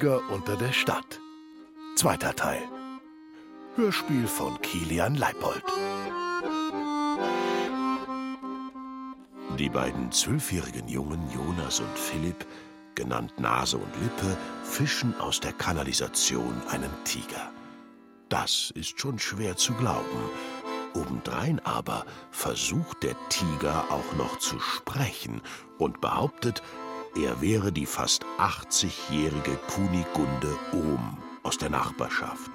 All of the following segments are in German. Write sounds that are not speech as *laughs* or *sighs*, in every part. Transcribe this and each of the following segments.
Der Tiger unter der Stadt. Zweiter Teil. Hörspiel von Kilian Leipold. Die beiden zwölfjährigen Jungen Jonas und Philipp, genannt Nase und Lippe, fischen aus der Kanalisation einen Tiger. Das ist schon schwer zu glauben. Obendrein aber versucht der Tiger auch noch zu sprechen und behauptet, er wäre die fast 80-jährige Kunigunde Ohm aus der Nachbarschaft.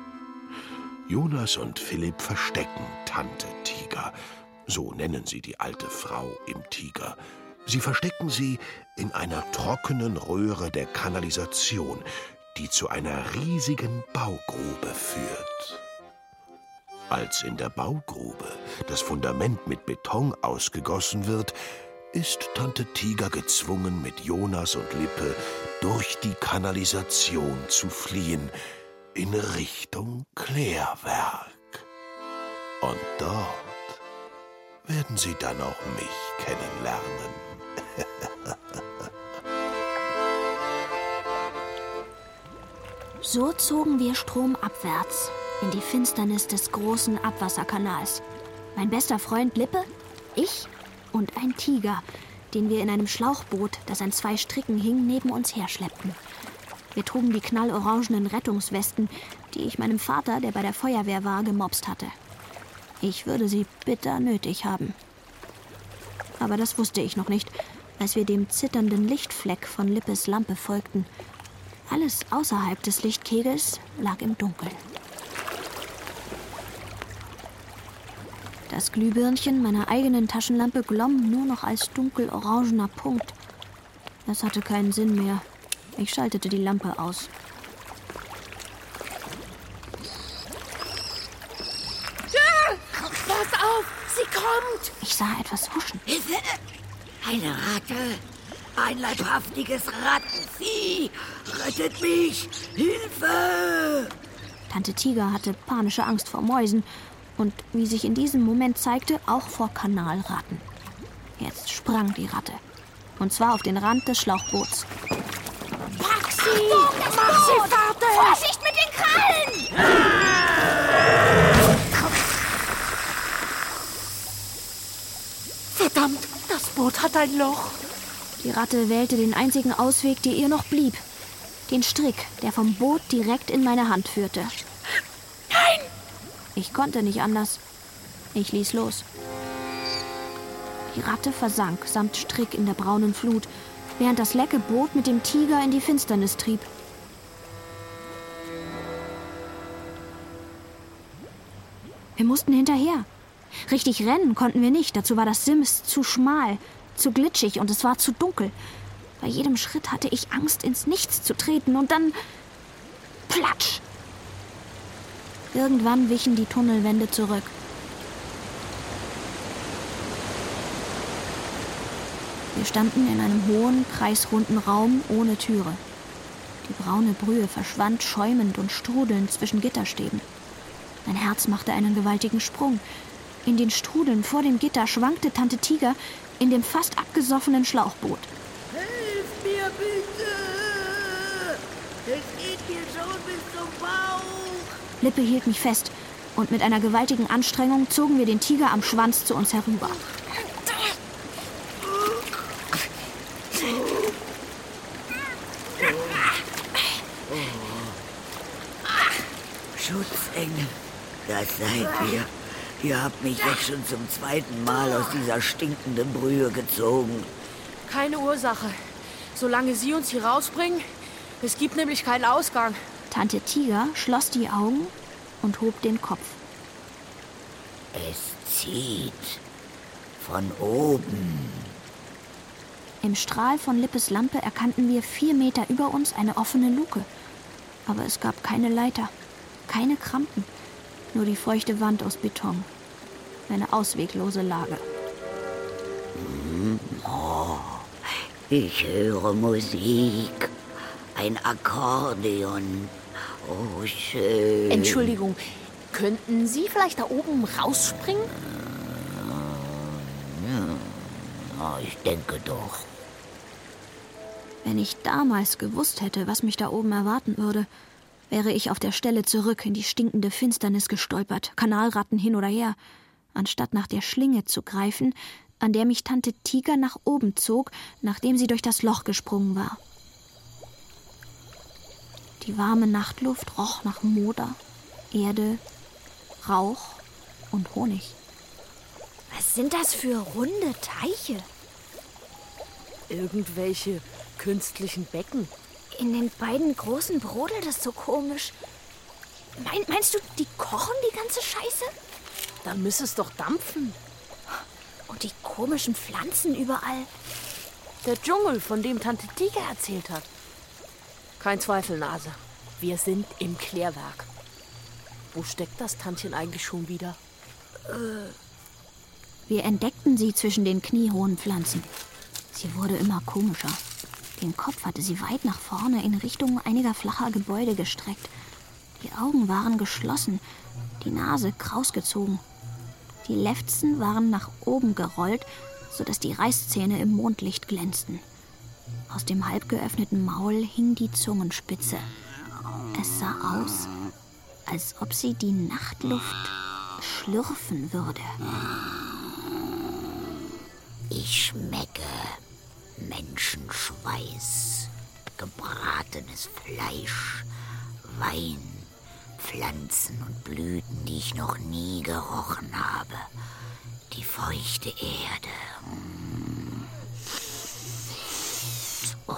Jonas und Philipp verstecken Tante Tiger, so nennen sie die alte Frau im Tiger. Sie verstecken sie in einer trockenen Röhre der Kanalisation, die zu einer riesigen Baugrube führt. Als in der Baugrube das Fundament mit Beton ausgegossen wird, ist Tante Tiger gezwungen, mit Jonas und Lippe durch die Kanalisation zu fliehen in Richtung Klärwerk. Und dort werden sie dann auch mich kennenlernen. So zogen wir stromabwärts in die Finsternis des großen Abwasserkanals. Mein bester Freund Lippe, ich und ein Tiger, den wir in einem Schlauchboot, das an zwei Stricken hing, neben uns herschleppten. Wir trugen die knallorangenen Rettungswesten, die ich meinem Vater, der bei der Feuerwehr war, gemobst hatte. Ich würde sie bitter nötig haben. Aber das wusste ich noch nicht, als wir dem zitternden Lichtfleck von Lippes Lampe folgten. Alles außerhalb des Lichtkegels lag im Dunkeln. Das Glühbirnchen meiner eigenen Taschenlampe glomm nur noch als dunkelorangener Punkt. Es hatte keinen Sinn mehr. Ich schaltete die Lampe aus. Pass auf, sie kommt! Ich sah etwas huschen. Hilfe! Eine Ratte! Ein leibhaftiges Rattenvieh! Rettet mich! Hilfe! Tante Tiger hatte panische Angst vor Mäusen und, wie sich in diesem Moment zeigte, auch vor Kanalratten. Jetzt sprang die Ratte. Und zwar auf den Rand des Schlauchboots. Pack sie! Mach sie fertig! Vorsicht mit den Krallen! Verdammt, das Boot hat ein Loch. Die Ratte wählte den einzigen Ausweg, der ihr noch blieb. Den Strick, der vom Boot direkt in meine Hand führte. Ich konnte nicht anders. Ich ließ los. Die Ratte versank samt Strick in der braunen Flut, während das lecke Boot mit dem Tiger in die Finsternis trieb. Wir mussten hinterher. Richtig rennen konnten wir nicht, dazu war das Sims zu schmal, zu glitschig und es war zu dunkel. Bei jedem Schritt hatte ich Angst, ins Nichts zu treten und dann. Platsch! Irgendwann wichen die Tunnelwände zurück. Wir standen in einem hohen, kreisrunden Raum ohne Türe. Die braune Brühe verschwand schäumend und strudelnd zwischen Gitterstäben. Mein Herz machte einen gewaltigen Sprung. In den Strudeln vor dem Gitter schwankte Tante Tiger in dem fast abgesoffenen Schlauchboot. Hilf mir bitte! Es geht mir schon bis zum Bauch! Lippe hielt mich fest und mit einer gewaltigen Anstrengung zogen wir den Tiger am Schwanz zu uns herüber. Schutzengel, das seid ihr. Ihr habt mich jetzt schon zum zweiten Mal aus dieser stinkenden Brühe gezogen. Keine Ursache. Solange Sie uns hier rausbringen, es gibt nämlich keinen Ausgang. Tante Tiger schloss die Augen und hob den Kopf. Es zieht von oben. Im Strahl von Lippes Lampe erkannten wir vier Meter über uns eine offene Luke. Aber es gab keine Leiter, keine Krampen, nur die feuchte Wand aus Beton. Eine ausweglose Lage. Oh, ich höre Musik. Ein Akkordeon. Oh, schön. Entschuldigung, könnten Sie vielleicht da oben rausspringen? Ja, ich denke doch. Wenn ich damals gewusst hätte, was mich da oben erwarten würde, wäre ich auf der Stelle zurück in die stinkende Finsternis gestolpert, Kanalratten hin oder her, anstatt nach der Schlinge zu greifen, an der mich Tante Tiger nach oben zog, nachdem sie durch das Loch gesprungen war. Die warme Nachtluft roch nach Moder, Erde, Rauch und Honig. Was sind das für runde Teiche? Irgendwelche künstlichen Becken. In den beiden großen brodelt es so komisch. Mein, meinst du, die kochen die ganze Scheiße? Dann müsste es doch dampfen. Und die komischen Pflanzen überall. Der Dschungel, von dem Tante Tiger erzählt hat. Kein Zweifel, Nase. Wir sind im Klärwerk. Wo steckt das Tantchen eigentlich schon wieder? Wir entdeckten sie zwischen den kniehohen Pflanzen. Sie wurde immer komischer. Den Kopf hatte sie weit nach vorne in Richtung einiger flacher Gebäude gestreckt. Die Augen waren geschlossen, die Nase krausgezogen. Die Lefzen waren nach oben gerollt, sodass die Reißzähne im Mondlicht glänzten. Aus dem halb geöffneten Maul hing die Zungenspitze. Es sah aus, als ob sie die Nachtluft schlürfen würde. Ich schmecke Menschenschweiß, gebratenes Fleisch, Wein, Pflanzen und Blüten, die ich noch nie gerochen habe. Die feuchte Erde.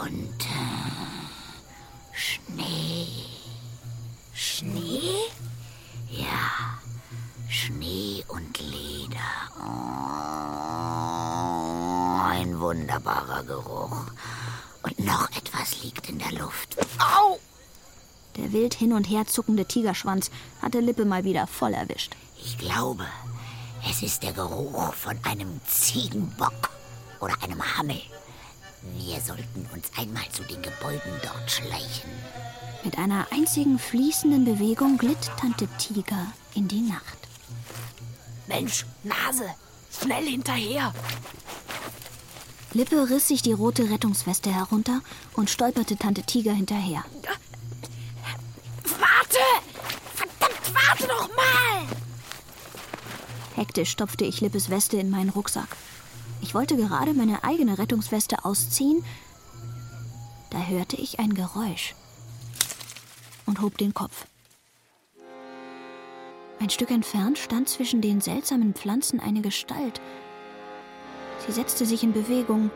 Und äh, Schnee. Schnee? Ja, Schnee und Leder. Oh, ein wunderbarer Geruch. Und noch etwas liegt in der Luft. Au! Der wild hin und her zuckende Tigerschwanz hatte Lippe mal wieder voll erwischt. Ich glaube, es ist der Geruch von einem Ziegenbock oder einem Hammel. Wir sollten uns einmal zu den Gebäuden dort schleichen. Mit einer einzigen fließenden Bewegung glitt Tante Tiger in die Nacht. Mensch, Nase, schnell hinterher. Lippe riss sich die rote Rettungsweste herunter und stolperte Tante Tiger hinterher. Warte! Verdammt, warte doch mal! Hektisch stopfte ich Lippes Weste in meinen Rucksack. Ich wollte gerade meine eigene Rettungsweste ausziehen, da hörte ich ein Geräusch und hob den Kopf. Ein Stück entfernt stand zwischen den seltsamen Pflanzen eine Gestalt. Sie setzte sich in Bewegung.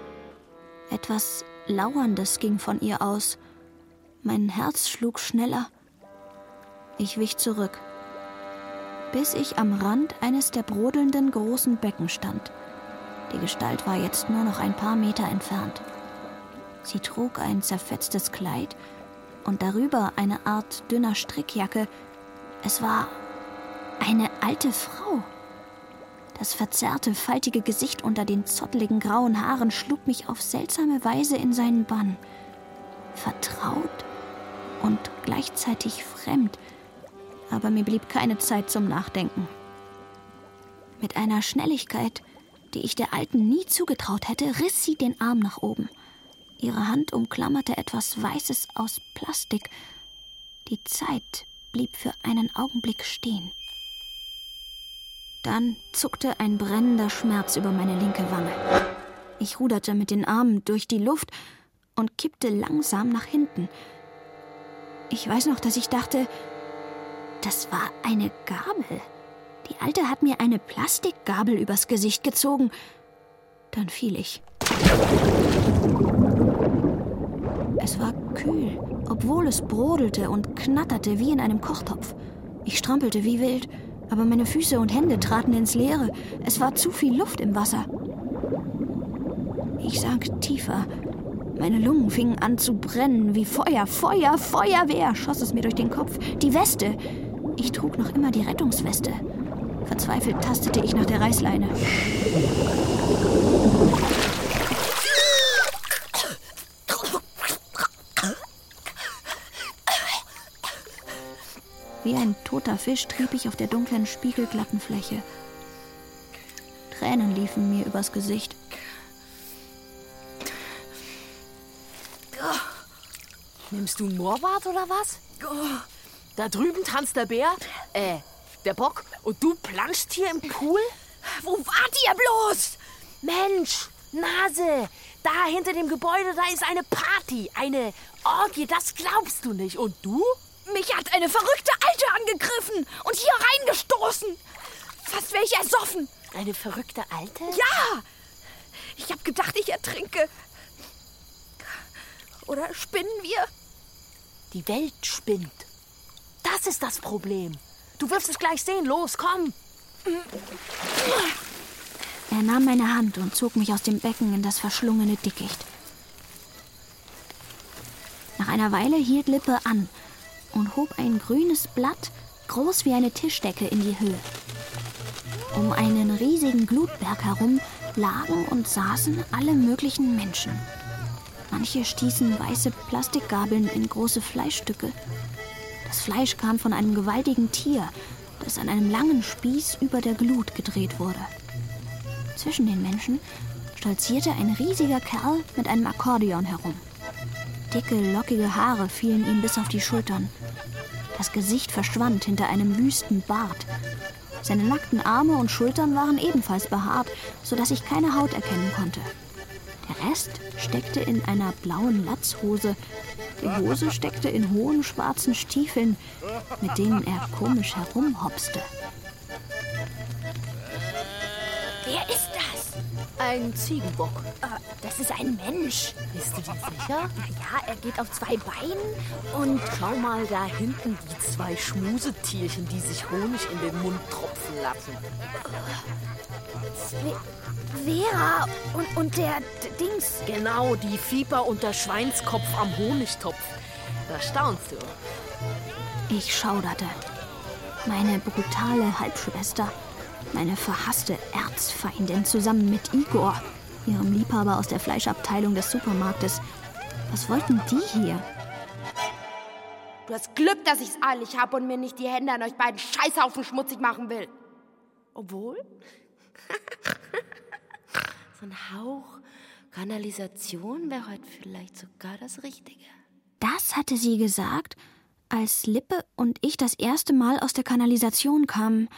Etwas Lauerndes ging von ihr aus. Mein Herz schlug schneller. Ich wich zurück, bis ich am Rand eines der brodelnden großen Becken stand. Die Gestalt war jetzt nur noch ein paar Meter entfernt. Sie trug ein zerfetztes Kleid und darüber eine Art dünner Strickjacke. Es war eine alte Frau. Das verzerrte, faltige Gesicht unter den zotteligen grauen Haaren schlug mich auf seltsame Weise in seinen Bann. Vertraut und gleichzeitig fremd, aber mir blieb keine Zeit zum Nachdenken. Mit einer Schnelligkeit, die ich der Alten nie zugetraut hätte, riss sie den Arm nach oben. Ihre Hand umklammerte etwas Weißes aus Plastik. Die Zeit blieb für einen Augenblick stehen. Dann zuckte ein brennender Schmerz über meine linke Wange. Ich ruderte mit den Armen durch die Luft und kippte langsam nach hinten. Ich weiß noch, dass ich dachte, das war eine Gabel. Die Alte hat mir eine Plastikgabel übers Gesicht gezogen. Dann fiel ich. Es war kühl, obwohl es brodelte und knatterte wie in einem Kochtopf. Ich strampelte wie wild, aber meine Füße und Hände traten ins Leere. Es war zu viel Luft im Wasser. Ich sank tiefer. Meine Lungen fingen an zu brennen wie Feuer, Feuer, Feuerwehr, schoss es mir durch den Kopf. Die Weste. Ich trug noch immer die Rettungsweste. Verzweifelt tastete ich nach der Reißleine. Wie ein toter Fisch trieb ich auf der dunklen, spiegelglatten Fläche. Tränen liefen mir übers Gesicht. Nimmst du Moorwart oder was? Da drüben tanzt der Bär, äh, der Bock, und du planschst hier im Pool? Wo wart ihr bloß? Mensch, Nase, da hinter dem Gebäude, da ist eine Party, eine Orgie, das glaubst du nicht. Und du? Mich hat eine verrückte Alte angegriffen und hier reingestoßen. Fast wäre ich ersoffen. Eine verrückte Alte? Ja! Ich hab gedacht, ich ertrinke. Oder spinnen wir? Die Welt spinnt. Das ist das Problem. Du wirst es gleich sehen. Los, komm. Er nahm meine Hand und zog mich aus dem Becken in das verschlungene Dickicht. Nach einer Weile hielt Lippe an und hob ein grünes Blatt, groß wie eine Tischdecke, in die Höhe. Um einen riesigen Glutberg herum lagen und saßen alle möglichen Menschen. Manche stießen weiße Plastikgabeln in große Fleischstücke. Das Fleisch kam von einem gewaltigen Tier, das an einem langen Spieß über der Glut gedreht wurde. Zwischen den Menschen stolzierte ein riesiger Kerl mit einem Akkordeon herum. Dicke, lockige Haare fielen ihm bis auf die Schultern. Das Gesicht verschwand hinter einem wüsten Bart. Seine nackten Arme und Schultern waren ebenfalls behaart, sodass ich keine Haut erkennen konnte. Der Rest steckte in einer blauen Latzhose. Die Hose steckte in hohen schwarzen Stiefeln, mit denen er komisch herumhopste. Ein Ziegenbock. Äh, das ist ein Mensch. Bist du dir sicher? Ja, er geht auf zwei Beinen und Schau mal da hinten die zwei Schmusetierchen, die sich Honig in den Mund tropfen lassen. Vera und, und der Dings. Genau, die Fieber und der Schweinskopf am Honigtopf. Da staunst du. Ich schauderte. Meine brutale Halbschwester, meine verhasste Erzfeindin zusammen mit Igor, ihrem Liebhaber aus der Fleischabteilung des Supermarktes. Was wollten die hier? Du hast Glück, dass ich's eilig habe und mir nicht die Hände an euch beiden Scheißhaufen schmutzig machen will. Obwohl? *laughs* so ein Hauch Kanalisation wäre heute vielleicht sogar das Richtige. Das hatte sie gesagt, als Lippe und ich das erste Mal aus der Kanalisation kamen.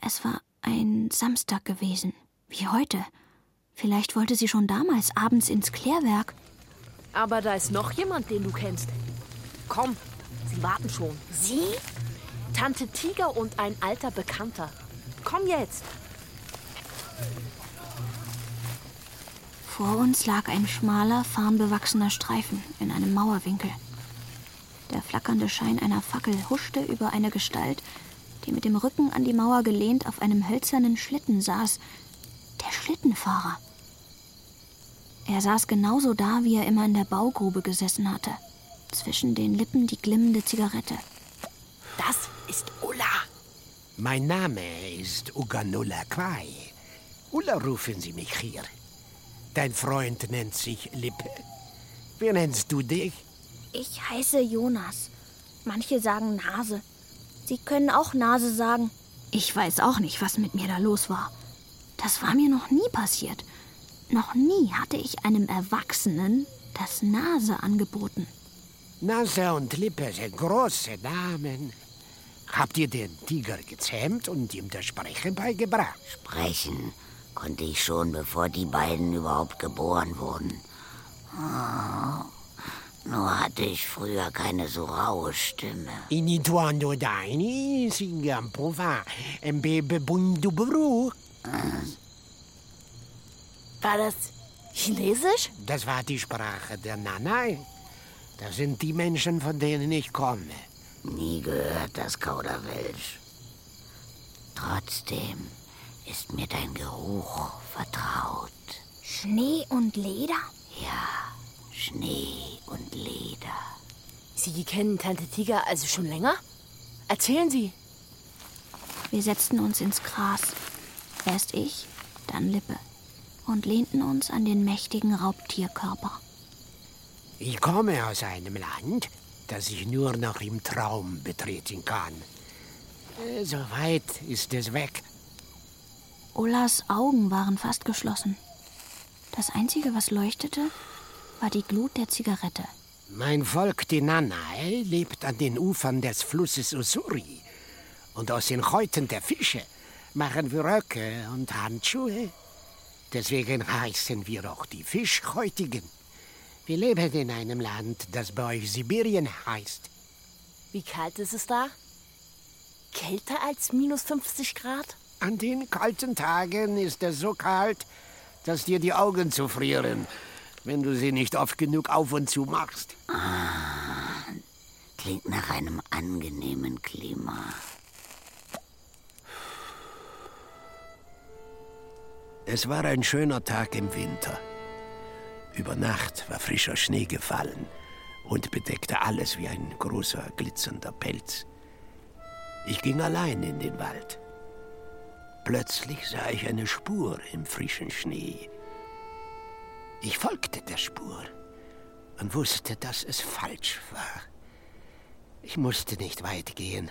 Es war ein Samstag gewesen, wie heute. Vielleicht wollte sie schon damals abends ins Klärwerk. Aber da ist noch jemand, den du kennst. Komm, sie warten schon. Sie? Tante Tiger und ein alter Bekannter. Komm jetzt. Vor uns lag ein schmaler, farnbewachsener Streifen in einem Mauerwinkel. Der flackernde Schein einer Fackel huschte über eine Gestalt, die mit dem Rücken an die Mauer gelehnt auf einem hölzernen Schlitten saß. Der Schlittenfahrer. Er saß genauso da, wie er immer in der Baugrube gesessen hatte. Zwischen den Lippen die glimmende Zigarette. Das ist Ulla. Mein Name ist Uganulla Quai. Ulla rufen Sie mich hier. Dein Freund nennt sich Lippe. Wie nennst du dich? Ich heiße Jonas. Manche sagen Nase. Sie können auch Nase sagen. Ich weiß auch nicht, was mit mir da los war. Das war mir noch nie passiert. Noch nie hatte ich einem Erwachsenen das Nase angeboten. Nase und Lippe sind große Namen. Habt ihr den Tiger gezähmt und ihm das Sprechen beigebracht? Sprechen konnte ich schon, bevor die beiden überhaupt geboren wurden. Oh, nur hatte ich früher keine so raue Stimme. Inituando daini, singam pova, mbebe bundubru. War das Chinesisch? Das war die Sprache der Nanai. Das sind die Menschen, von denen ich komme. Nie gehört das Kauderwelsch. Trotzdem ist mir dein Geruch vertraut. Schnee und Leder? Ja, Schnee und Leder. Sie kennen Tante Tiger also schon länger? Erzählen Sie. Wir setzten uns ins Gras. Erst ich, dann Lippe. Und lehnten uns an den mächtigen Raubtierkörper. Ich komme aus einem Land, das ich nur noch im Traum betreten kann. Äh, So weit ist es weg. Ullas Augen waren fast geschlossen. Das Einzige, was leuchtete, war die Glut der Zigarette. Mein Volk, die Nanae, lebt an den Ufern des Flusses Usuri. Und aus den Häuten der Fische machen wir Röcke und Handschuhe. Deswegen heißen wir auch die Fischhäutigen. Wir leben in einem Land, das bei euch Sibirien heißt. Wie kalt ist es da? Kälter als minus 50 Grad? An den kalten Tagen ist es so kalt, dass dir die Augen zufrieren, wenn du sie nicht oft genug auf und zu machst. Klingt nach einem angenehmen Klima. Es war ein schöner Tag im Winter. Über Nacht war frischer Schnee gefallen und bedeckte alles wie ein großer glitzernder Pelz. Ich ging allein in den Wald. Plötzlich sah ich eine Spur im frischen Schnee. Ich folgte der Spur und wusste, dass es falsch war. Ich musste nicht weit gehen.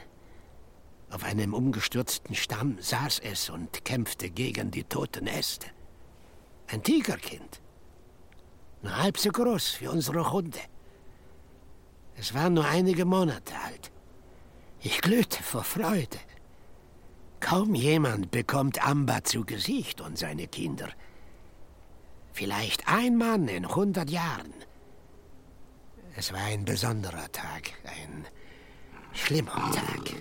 Auf einem umgestürzten Stamm saß es und kämpfte gegen die toten Äste. Ein Tigerkind. Nur halb so groß wie unsere Hunde. Es war nur einige Monate alt. Ich glühte vor Freude. Kaum jemand bekommt Amba zu Gesicht und seine Kinder. Vielleicht ein Mann in hundert Jahren. Es war ein besonderer Tag, ein schlimmer Tag.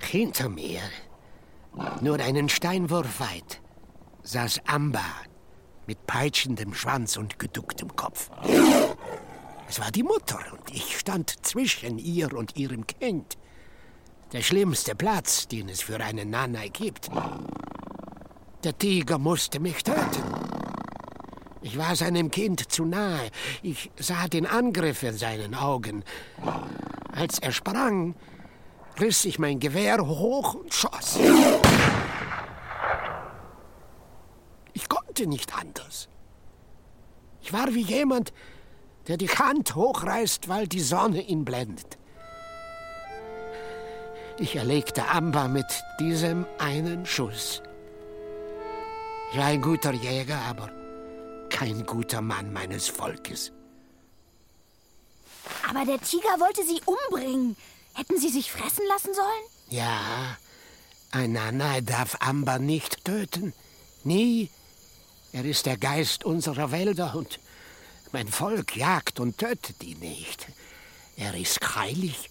Hinter mir, nur einen Steinwurf weit, saß Amba mit peitschendem Schwanz und geducktem Kopf. Es war die Mutter und ich stand zwischen ihr und ihrem Kind. Der schlimmste Platz, den es für einen Nanai gibt. Der Tiger musste mich töten. Ich war seinem Kind zu nahe. Ich sah den Angriff in seinen Augen. Als er sprang, riss ich mein Gewehr hoch und schoss. Ich konnte nicht anders. Ich war wie jemand, der die Hand hochreißt, weil die Sonne ihn blendet. Ich erlegte Amba mit diesem einen Schuss. War ein guter Jäger, aber kein guter Mann meines Volkes. Aber der Tiger wollte sie umbringen. Hätten sie sich fressen lassen sollen? Ja, ein Nanai darf Amba nicht töten. Nie. Er ist der Geist unserer Wälder und mein Volk jagt und tötet ihn nicht. Er ist heilig.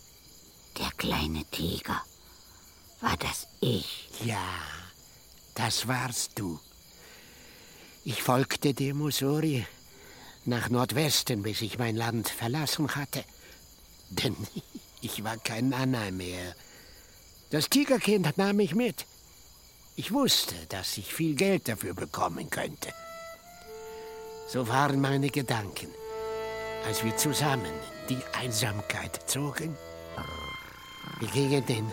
Der kleine Tiger. War das ich? Ja, das warst du. Ich folgte dem Usuri nach Nordwesten, bis ich mein Land verlassen hatte. *laughs* Denn ich war kein Nanai mehr. Das Tigerkind nahm mich mit. Ich wusste, dass ich viel Geld dafür bekommen könnte. So waren meine Gedanken, als wir zusammen die Einsamkeit zogen. Wir gingen den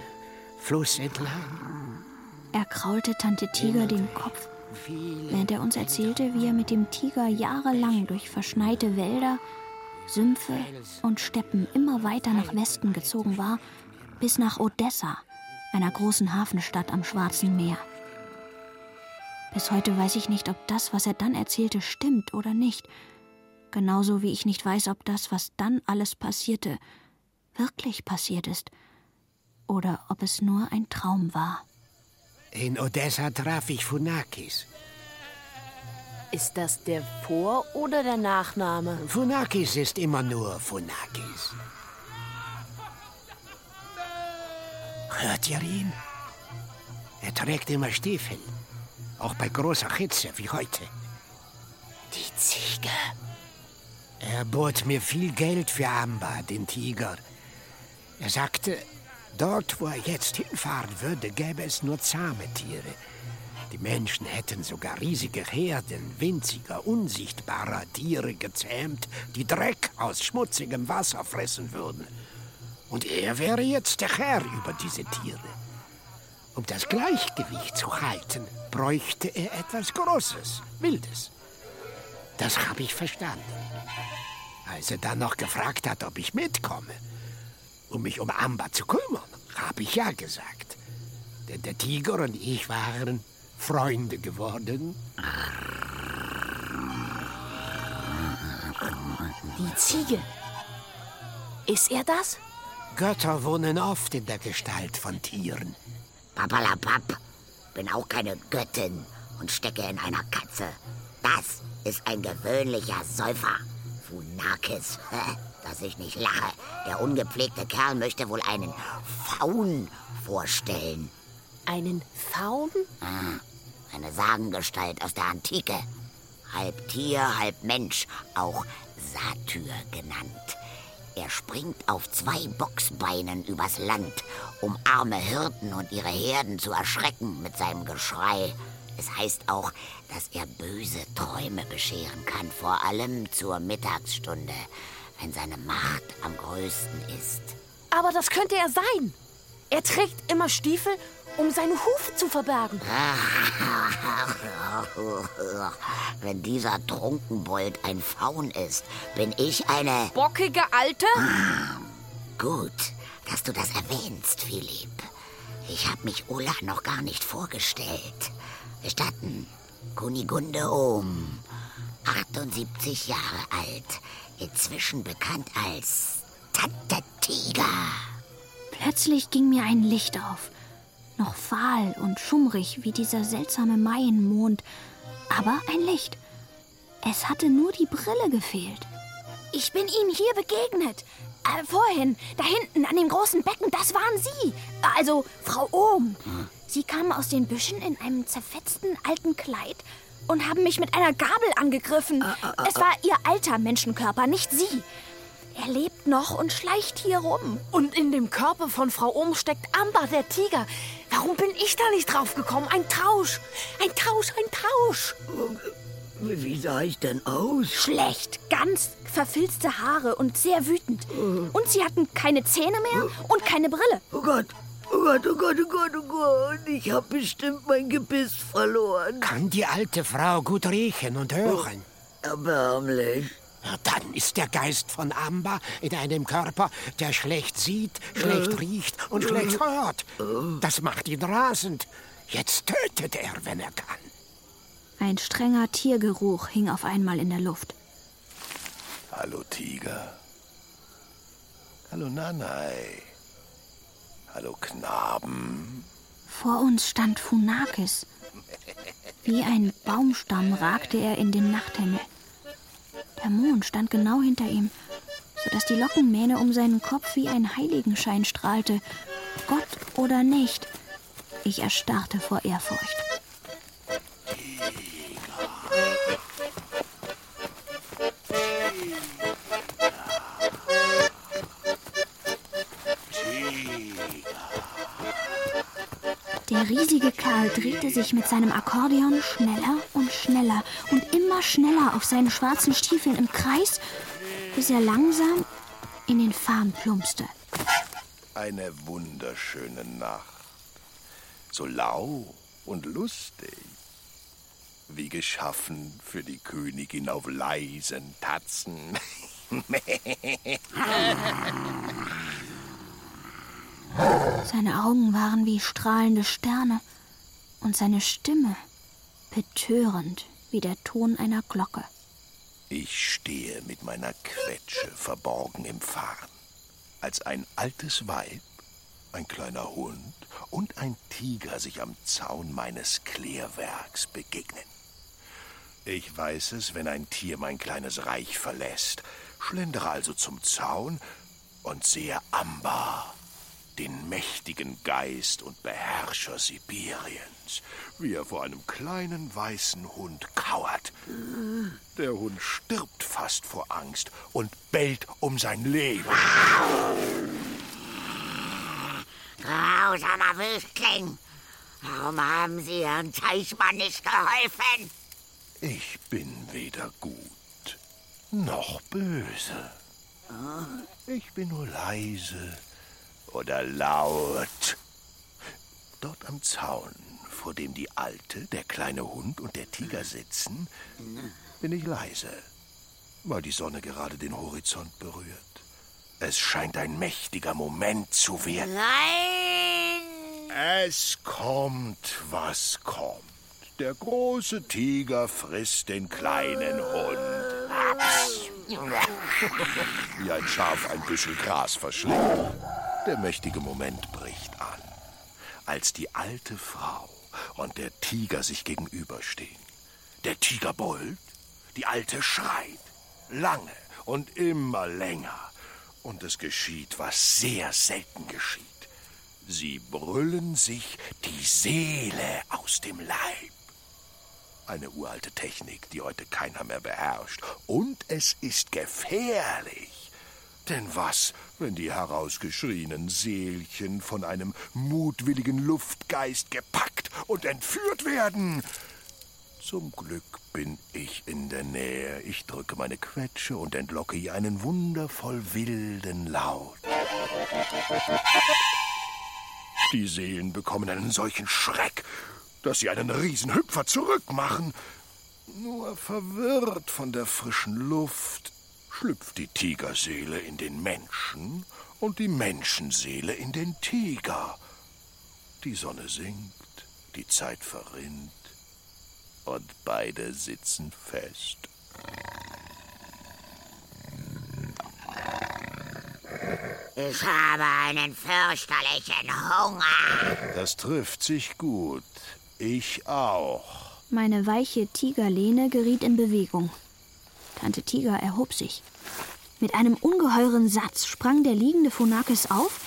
Fluss entlang. Er kraulte Tante Tiger den Kopf, während er uns erzählte, wie er mit dem Tiger jahrelang durch verschneite Wälder, Sümpfe und Steppen immer weiter nach Westen gezogen war, bis nach Odessa, einer großen Hafenstadt am Schwarzen Meer. Bis heute weiß ich nicht, ob das, was er dann erzählte, stimmt oder nicht. Genauso wie ich nicht weiß, ob das, was dann alles passierte, wirklich passiert ist oder ob es nur ein Traum war. In Odessa traf ich Funakis. Ist das der Vor- oder der Nachname? Funakis ist immer nur Funakis. Hört ihr ihn? Er trägt immer Stiefel. Auch bei großer Hitze wie heute. Die Ziege. Er bot mir viel Geld für Amba, den Tiger. Er sagte, dort, wo er jetzt hinfahren würde, gäbe es nur zahme Tiere. Die Menschen hätten sogar riesige Herden winziger, unsichtbarer Tiere gezähmt, die Dreck aus schmutzigem Wasser fressen würden. Und er wäre jetzt der Herr über diese Tiere. Um das Gleichgewicht zu halten, bräuchte er etwas Großes, Wildes. Das habe ich verstanden. Als er dann noch gefragt hat, ob ich mitkomme, um mich um Amber zu kümmern, habe ich ja gesagt. Denn der Tiger und ich waren Freunde geworden. Die Ziege. Ist er das? Götter wohnen oft in der Gestalt von Tieren. Papalapap, bin auch keine Göttin und stecke in einer Katze. Das ist ein gewöhnlicher Säufer. Funakis, *laughs* dass ich nicht lache. Der ungepflegte Kerl möchte wohl einen Faun vorstellen. Einen Faun? Ah, eine Sagengestalt aus der Antike. Halb Tier, halb Mensch, auch Satyr genannt. Er springt auf zwei Boxbeinen übers Land, um arme Hirten und ihre Herden zu erschrecken mit seinem Geschrei. Es heißt auch, dass er böse Träume bescheren kann, vor allem zur Mittagsstunde, wenn seine Macht am größten ist. Aber das könnte er sein. Er trägt immer Stiefel, um seine Hufe zu verbergen. *laughs* Wenn dieser Trunkenbold ein Faun ist, bin ich eine... Bockige Alte? Gut, dass du das erwähnst, Philipp. Ich habe mich Ulla noch gar nicht vorgestellt. Gestatten, Kunigunde Ohm, 78 Jahre alt, inzwischen bekannt als Tante Tiger. Plötzlich ging mir ein Licht auf. Noch fahl und schummrig wie dieser seltsame Maienmond, aber ein Licht. Es hatte nur die Brille gefehlt. Ich bin ihm hier begegnet. Äh, vorhin, da hinten an dem großen Becken, das waren Sie. Also Frau Ohm. Sie kamen aus den Büschen in einem zerfetzten alten Kleid und haben mich mit einer Gabel angegriffen. Es war Ihr alter Menschenkörper, nicht Sie. Er lebt noch und schleicht hier rum. Und in dem Körper von Frau Ohm steckt Amber, der Tiger. Warum bin ich da nicht drauf gekommen? Ein Tausch. Ein Tausch, ein Tausch. Wie sah ich denn aus? Schlecht, ganz verfilzte Haare und sehr wütend. Und Sie hatten keine Zähne mehr und keine Brille. Oh Gott, oh Gott, oh Gott, oh Gott, oh Gott. Ich habe bestimmt mein Gebiss verloren. Kann die alte Frau gut riechen und hören? Erbärmlich. Ja, dann ist der Geist von Amber in einem Körper, der schlecht sieht, schlecht riecht und schlecht hört. Das macht ihn rasend. Jetzt tötet er, wenn er kann. Ein strenger Tiergeruch hing auf einmal in der Luft. Hallo Tiger. Hallo Nanai. Hallo Knaben. Vor uns stand Funakis. Wie ein Baumstamm ragte er in den Nachthimmel. Der Mond stand genau hinter ihm, sodass die Lockenmähne um seinen Kopf wie ein Heiligenschein strahlte. Gott oder nicht, ich erstarrte vor Ehrfurcht. Riesige Kerl drehte sich mit seinem Akkordeon schneller und schneller und immer schneller auf seinen schwarzen Stiefeln im Kreis, bis er langsam in den Farn plumpste. Eine wunderschöne Nacht. So lau und lustig. Wie geschaffen für die Königin auf leisen Tatzen. *laughs* *laughs* Seine Augen waren wie strahlende Sterne und seine Stimme betörend wie der Ton einer Glocke. Ich stehe mit meiner Quetsche verborgen im Farn, als ein altes Weib, ein kleiner Hund und ein Tiger sich am Zaun meines Klärwerks begegnen. Ich weiß es, wenn ein Tier mein kleines Reich verlässt, schlendere also zum Zaun und sehe Amber, den mächtigen Geist und Beherrscher Sibiriens, wie er vor einem kleinen weißen Hund kauert. Der Hund stirbt fast vor Angst und bellt um sein Leben. Grausamer Wüstling! Warum haben Sie Ihrem Teichmann nicht geholfen? Ich bin weder gut noch böse. Ich bin nur leise oder laut. Dort am Zaun, vor dem die Alte, der kleine Hund und der Tiger sitzen, bin ich leise, weil die Sonne gerade den Horizont berührt. Es scheint ein mächtiger Moment zu werden. Nein! Es kommt, was kommt. Der große Tiger frisst den kleinen Hund. *laughs* Wie ein Schaf ein Büschel Gras verschlingt. Der mächtige Moment bricht an, als die alte Frau und der Tiger sich gegenüberstehen. Der Tiger brüllt, die Alte schreit, lange und immer länger. Und es geschieht, was sehr selten geschieht. Sie brüllen sich die Seele aus dem Leib. Eine uralte Technik, die heute keiner mehr beherrscht. Und es ist gefährlich. Denn was, wenn die herausgeschrienen Seelchen von einem mutwilligen Luftgeist gepackt und entführt werden? Zum Glück bin ich in der Nähe. Ich drücke meine Quetsche und entlocke ihr einen wundervoll wilden Laut. Die Seelen bekommen einen solchen Schreck, dass sie einen Riesenhüpfer zurückmachen. Nur verwirrt von der frischen Luft schlüpft die Tigerseele in den Menschen und die Menschenseele in den Tiger. Die Sonne sinkt, die Zeit verrinnt und beide sitzen fest. Ich habe einen fürchterlichen Hunger. Das trifft sich gut. Ich auch. Meine weiche Tigerlehne geriet in Bewegung. Tante Tiger erhob sich. Mit einem ungeheuren Satz sprang der liegende Phonakis auf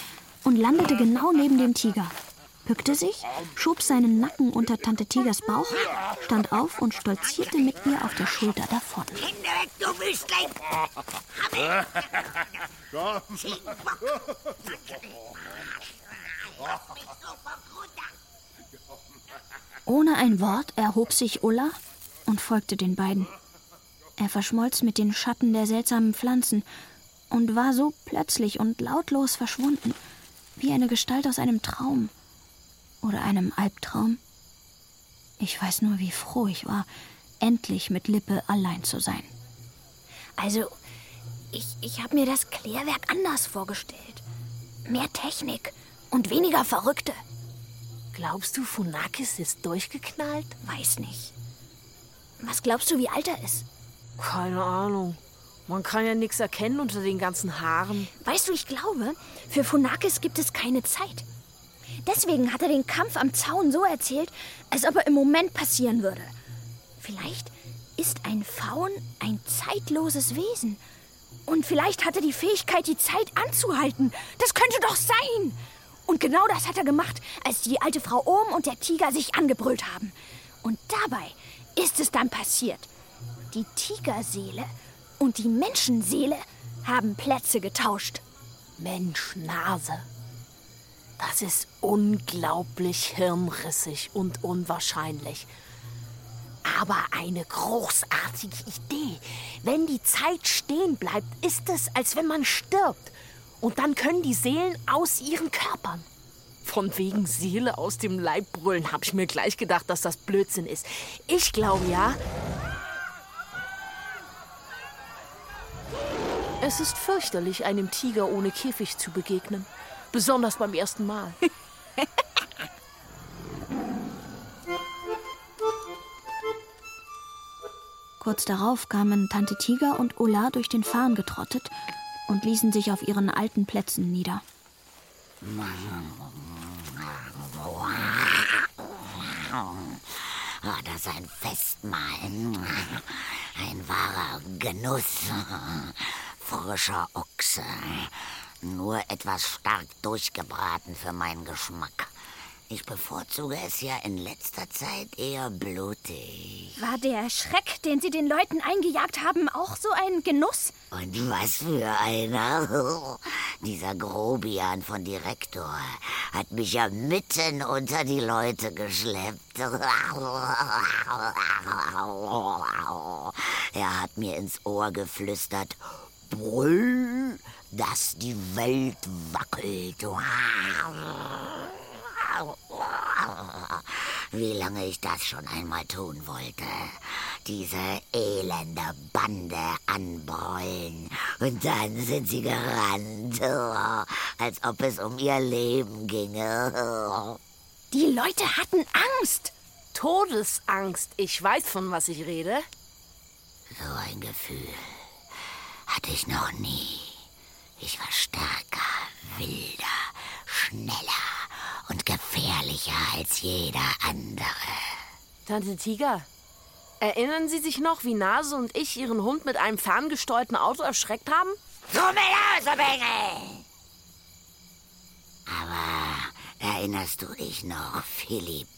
und landete genau neben dem Tiger. Bückte sich, schob seinen Nacken unter Tante Tigers Bauch, stand auf und stolzierte mit ihr auf der Schulter davon. Hände weg, du Wüstling! Ohne ein Wort erhob sich Ulla und folgte den beiden. Er verschmolz mit den Schatten der seltsamen Pflanzen und war so plötzlich und lautlos verschwunden, wie eine Gestalt aus einem Traum oder einem Albtraum. Ich weiß nur, wie froh ich war, endlich mit Lippe allein zu sein. Also, ich, ich habe mir das Klärwerk anders vorgestellt. Mehr Technik und weniger Verrückte. Glaubst du, Funakis ist durchgeknallt? Weiß nicht. Was glaubst du, wie alt er ist? Keine Ahnung. Man kann ja nichts erkennen unter den ganzen Haaren. Weißt du, ich glaube, für Funakis gibt es keine Zeit. Deswegen hat er den Kampf am Zaun so erzählt, als ob er im Moment passieren würde. Vielleicht ist ein Faun ein zeitloses Wesen. Und vielleicht hat er die Fähigkeit, die Zeit anzuhalten. Das könnte doch sein. Und genau das hat er gemacht, als die alte Frau Ohm und der Tiger sich angebrüllt haben. Und dabei ist es dann passiert. Die Tigerseele und die Menschenseele haben Plätze getauscht. Mensch, Nase. Das ist unglaublich hirnrissig und unwahrscheinlich. Aber eine großartige Idee. Wenn die Zeit stehen bleibt, ist es, als wenn man stirbt. Und dann können die Seelen aus ihren Körpern. Von wegen Seele aus dem Leib brüllen, habe ich mir gleich gedacht, dass das Blödsinn ist. Ich glaube ja. Es ist fürchterlich, einem Tiger ohne Käfig zu begegnen. Besonders beim ersten Mal. *laughs* Kurz darauf kamen Tante Tiger und Ulla durch den Farn getrottet und ließen sich auf ihren alten Plätzen nieder. Oh, das ist ein Festmahl. Ein wahrer Genuss. Frischer Ochse. Nur etwas stark durchgebraten für meinen Geschmack. Ich bevorzuge es ja in letzter Zeit eher blutig. War der Schreck, den Sie den Leuten eingejagt haben, auch so ein Genuss? Und was für einer. *laughs* Dieser Grobian von Direktor hat mich ja mitten unter die Leute geschleppt. *laughs* Er hat mir ins Ohr geflüstert, brüll, dass die Welt wackelt. Wie lange ich das schon einmal tun wollte. Diese elende Bande anbrüllen. Und dann sind sie gerannt, als ob es um ihr Leben ginge. Die Leute hatten Angst. Todesangst. Ich weiß, von was ich rede. So ein Gefühl hatte ich noch nie. Ich war stärker, wilder, schneller und gefährlicher als jeder andere. Tante Tiger, erinnern Sie sich noch, wie Nase und ich Ihren Hund mit einem ferngesteuerten Auto erschreckt haben? So mit Bengel! Aber erinnerst du dich noch, Philipp,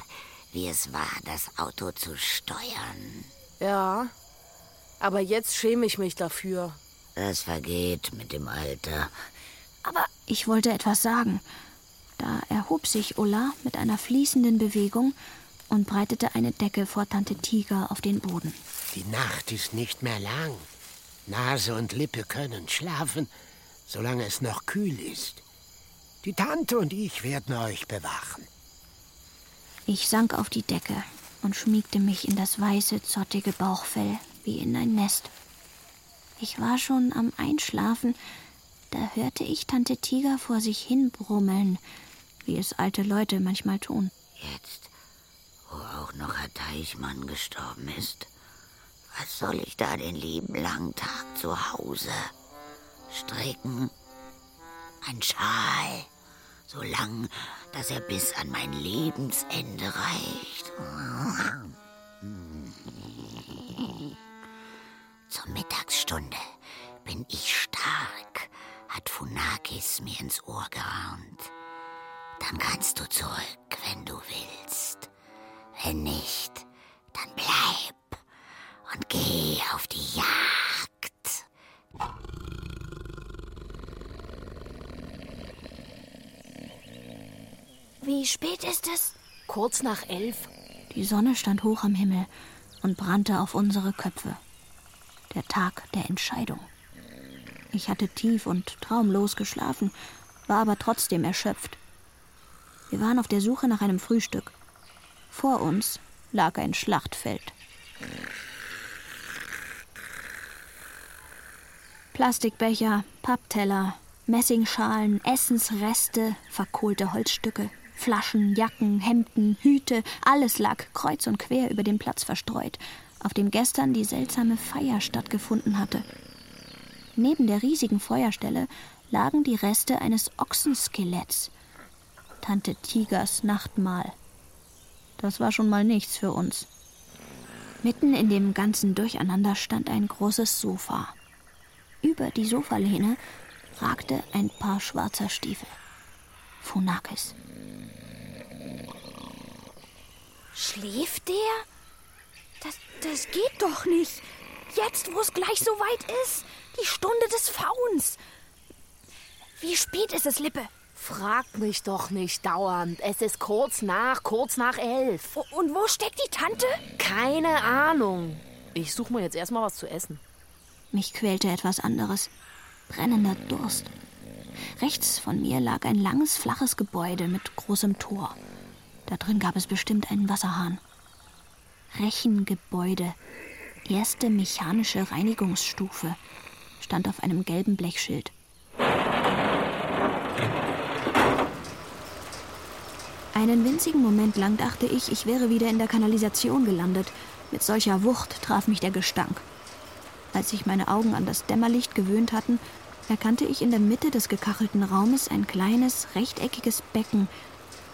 wie es war, das Auto zu steuern? Ja, aber jetzt schäme ich mich dafür. Das vergeht mit dem Alter. Aber ich wollte etwas sagen. Da erhob sich Ulla mit einer fließenden Bewegung und breitete eine Decke vor Tante Tiger auf den Boden. Die Nacht ist nicht mehr lang. Nase und Lippe können schlafen, solange es noch kühl ist. Die Tante und ich werden euch bewachen. Ich sank auf die Decke und schmiegte mich in das weiße, zottige Bauchfell wie in ein Nest. Ich war schon am Einschlafen, da hörte ich Tante Tiger vor sich hin brummeln, wie es alte Leute manchmal tun. Jetzt, wo auch noch Herr Teichmann gestorben ist, was soll ich da den lieben langen Tag zu Hause? Stricken? Ein Schal? So lang, dass er bis an mein Lebensende reicht. *laughs* Zur Mittagsstunde bin ich stark, hat Funakis mir ins Ohr geraunt. Dann kannst du zurück, wenn du willst. Wenn nicht, dann bleib und geh auf die Jagd. Wie spät ist es? Kurz nach elf. Die Sonne stand hoch am Himmel und brannte auf unsere Köpfe. Der Tag der Entscheidung. Ich hatte tief und traumlos geschlafen, war aber trotzdem erschöpft. Wir waren auf der Suche nach einem Frühstück. Vor uns lag ein Schlachtfeld. Plastikbecher, Pappteller, Messingschalen, Essensreste, verkohlte Holzstücke, Flaschen, Jacken, Hemden, Hüte, alles lag kreuz und quer über den Platz verstreut, auf dem gestern die seltsame Feier stattgefunden hatte. Neben der riesigen Feuerstelle lagen die Reste eines Ochsenskeletts. Tante Tigers Nachtmahl. Das war schon mal nichts für uns. Mitten in dem ganzen Durcheinander stand ein großes Sofa. Über die Sofalehne ragte ein Paar schwarzer Stiefel. Funakis. Schläft der? Das, das geht doch nicht. Jetzt, wo es gleich so weit ist. Die Stunde des Fauns. Wie spät ist es, Lippe? Frag mich doch nicht dauernd. Es ist kurz nach, kurz nach elf. Und wo steckt die Tante? Keine Ahnung. Ich suche mir jetzt erstmal was zu essen. Mich quälte etwas anderes. Brennender Durst. Rechts von mir lag ein langes, flaches Gebäude mit großem Tor. Da drin gab es bestimmt einen Wasserhahn. Rechengebäude. Erste mechanische Reinigungsstufe. Stand auf einem gelben Blechschild. Einen winzigen Moment lang dachte ich, ich wäre wieder in der Kanalisation gelandet. Mit solcher Wucht traf mich der Gestank. Als sich meine Augen an das Dämmerlicht gewöhnt hatten, erkannte ich in der Mitte des gekachelten Raumes ein kleines, rechteckiges Becken,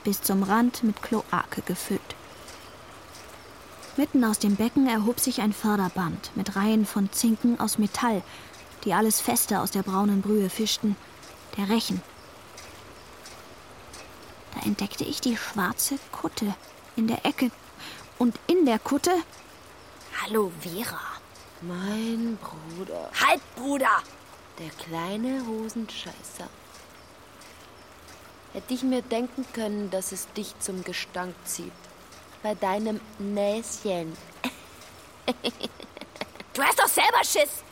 bis zum Rand mit Kloake gefüllt. Mitten aus dem Becken erhob sich ein Förderband mit Reihen von Zinken aus Metall, die alles Feste aus der braunen Brühe fischten. Der Rechen. Da entdeckte ich die schwarze Kutte in der Ecke. Und in der Kutte. Hallo, Vera. Mein Bruder. Halt, Bruder! Der kleine Hosenscheißer. Hätte ich mir denken können, dass es dich zum Gestank zieht. Bei deinem Näschen. Du hast doch selber Schiss.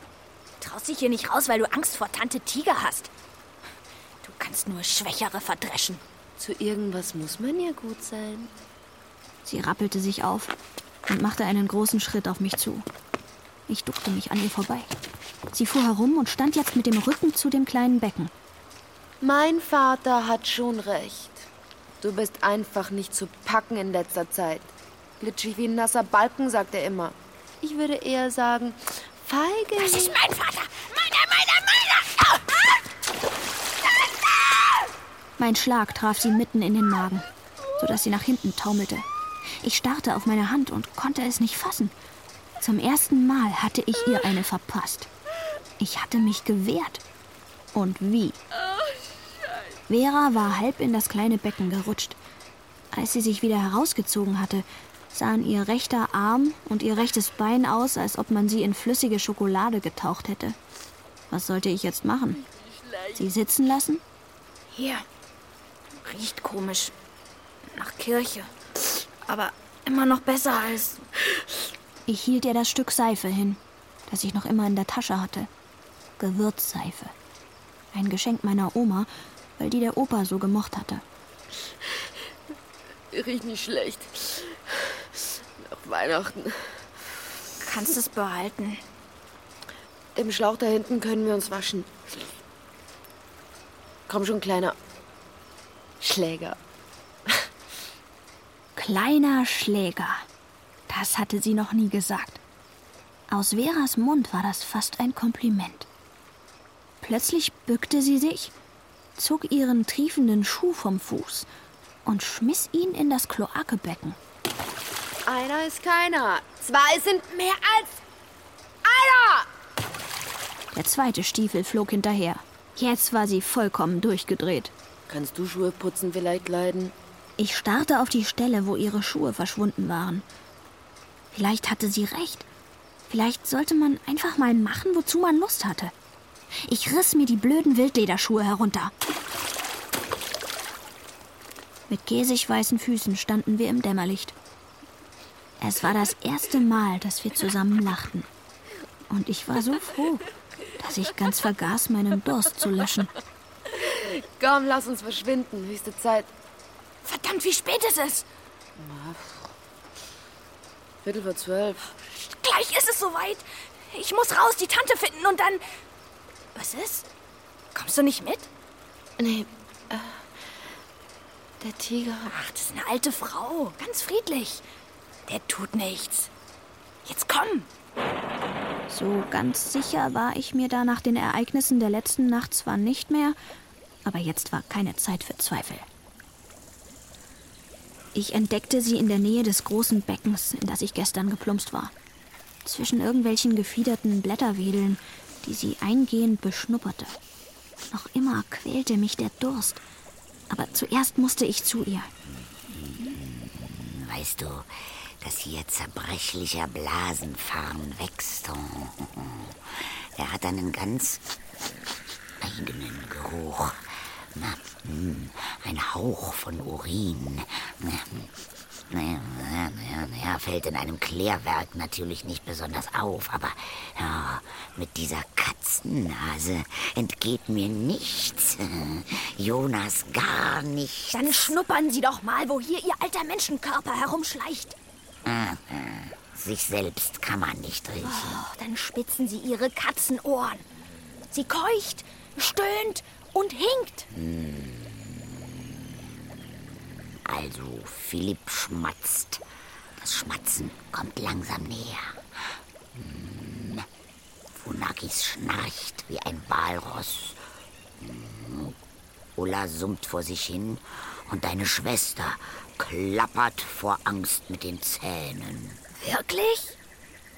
Traust dich hier nicht raus, weil du Angst vor Tante Tiger hast. Du kannst nur Schwächere verdreschen. Zu irgendwas muss man ja gut sein. Sie rappelte sich auf und machte einen großen Schritt auf mich zu. Ich duckte mich an ihr vorbei. Sie fuhr herum und stand jetzt mit dem Rücken zu dem kleinen Becken. Mein Vater hat schon recht. Du bist einfach nicht zu packen in letzter Zeit. Glitschig wie ein nasser Balken, sagt er immer. Ich würde eher sagen, feige. Das ist mein Vater! Meiner, meiner, meiner! Mein Schlag traf sie mitten in den Magen, sodass sie nach hinten taumelte. Ich starrte auf meine Hand und konnte es nicht fassen. Zum ersten Mal hatte ich ihr eine verpasst. Ich hatte mich gewehrt. Und wie? Vera war halb in das kleine Becken gerutscht. Als sie sich wieder herausgezogen hatte, sahen ihr rechter Arm und ihr rechtes Bein aus, als ob man sie in flüssige Schokolade getaucht hätte. Was sollte ich jetzt machen? Sie sitzen lassen? Hier. Riecht komisch. Nach Kirche. Aber immer noch besser als. Ich hielt ihr das Stück Seife hin, das ich noch immer in der Tasche hatte. Gewürzseife. Ein Geschenk meiner Oma, weil die der Opa so gemocht hatte. Riecht nicht schlecht. Nach Weihnachten. Kannst es behalten. Im Schlauch da hinten können wir uns waschen. Komm schon, kleiner Schläger. Kleiner Schläger. Das hatte sie noch nie gesagt. Aus Veras Mund war das fast ein Kompliment. Plötzlich bückte sie sich, zog ihren triefenden Schuh vom Fuß und schmiss ihn in das Kloakebecken. Einer ist keiner. Zwei sind mehr als einer. Der zweite Stiefel flog hinterher. Jetzt war sie vollkommen durchgedreht. Kannst du Schuhe putzen vielleicht leiden? Ich starrte auf die Stelle, wo ihre Schuhe verschwunden waren. Vielleicht hatte sie recht. Vielleicht sollte man einfach mal machen, wozu man Lust hatte. Ich riss mir die blöden Wildlederschuhe herunter. Mit käsig weißen Füßen standen wir im Dämmerlicht. Es war das erste Mal, dass wir zusammen lachten. Und ich war so froh, dass ich ganz vergaß, meinen Durst zu löschen. Komm, lass uns verschwinden. Höchste Zeit. Verdammt, wie spät ist es? Viertel vor zwölf. Gleich ist es soweit. Ich muss raus, die Tante finden und dann. Was ist? Kommst du nicht mit? Nee, äh, der Tiger. Ach, das ist eine alte Frau. Ganz friedlich. Der tut nichts. Jetzt komm. So ganz sicher war ich mir da nach den Ereignissen der letzten Nacht zwar nicht mehr, aber jetzt war keine Zeit für Zweifel. Ich entdeckte sie in der Nähe des großen Beckens, in das ich gestern geplumpst war. Zwischen irgendwelchen gefiederten Blätterwedeln, die sie eingehend beschnupperte. Noch immer quälte mich der Durst. Aber zuerst musste ich zu ihr. Weißt du, dass hier zerbrechlicher Blasenfarn wächst? *laughs* Er hat einen ganz eigenen Geruch. Hm, ein Hauch von Urin. Naja, naja, naja, fällt in einem Klärwerk natürlich nicht besonders auf, aber ja, mit dieser Katzennase entgeht mir nichts. Jonas gar nichts. Dann schnuppern Sie doch mal, wo hier Ihr alter Menschenkörper herumschleicht. Sich selbst kann man nicht riechen. Oh, dann spitzen Sie Ihre Katzenohren. Sie keucht, stöhnt und hinkt. Also, Philipp schmatzt. Das Schmatzen kommt langsam näher. Hm. Funakis schnarcht wie ein Walross. Hm. Ulla summt vor sich hin und deine Schwester klappert vor Angst mit den Zähnen. Wirklich?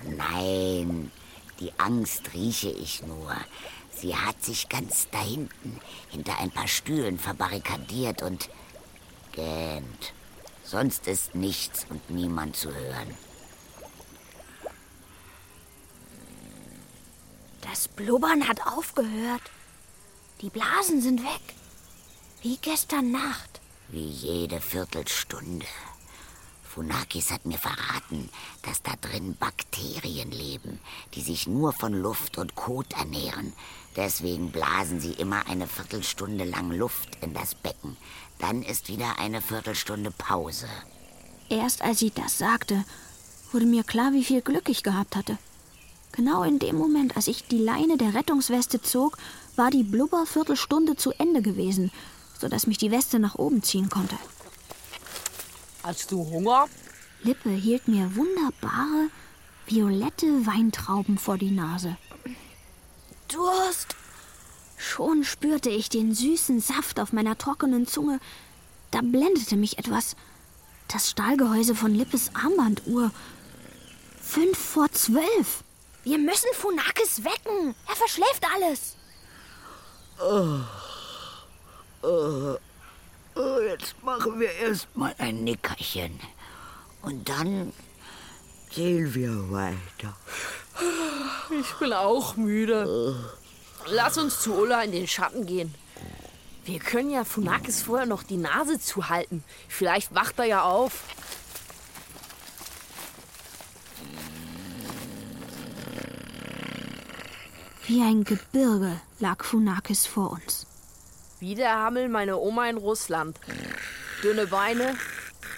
Nein, die Angst rieche ich nur. Sie hat sich ganz da hinten hinter ein paar Stühlen verbarrikadiert und Gähnt. Sonst ist nichts und niemand zu hören. Das Blubbern hat aufgehört. Die Blasen sind weg. Wie gestern Nacht. Wie jede Viertelstunde. Funakis hat mir verraten, dass da drin Bakterien leben, die sich nur von Luft und Kot ernähren. Deswegen blasen sie immer eine Viertelstunde lang Luft in das Becken. Dann ist wieder eine Viertelstunde Pause. Erst als sie das sagte, wurde mir klar, wie viel Glück ich gehabt hatte. Genau in dem Moment, als ich die Leine der Rettungsweste zog, war die Blubberviertelstunde zu Ende gewesen, sodass mich die Weste nach oben ziehen konnte. Hast du Hunger? Lippe hielt mir wunderbare, violette Weintrauben vor die Nase. Durst. Schon spürte ich den süßen Saft auf meiner trockenen Zunge. Da blendete mich etwas. Das Stahlgehäuse von Lippes Armbanduhr. Fünf vor zwölf. Wir müssen Funakis wecken. Er verschläft alles. Oh. Oh. Oh, jetzt machen wir erst mal ein Nickerchen. Und dann sehen wir weiter. Ich bin auch müde. Lass uns zu Ulla in den Schatten gehen. Wir können ja Funakis vorher noch die Nase zuhalten. Vielleicht wacht er ja auf. Wie ein Gebirge lag Funakis vor uns. Wie der Hammel meine Oma in Russland. Dünne Beine,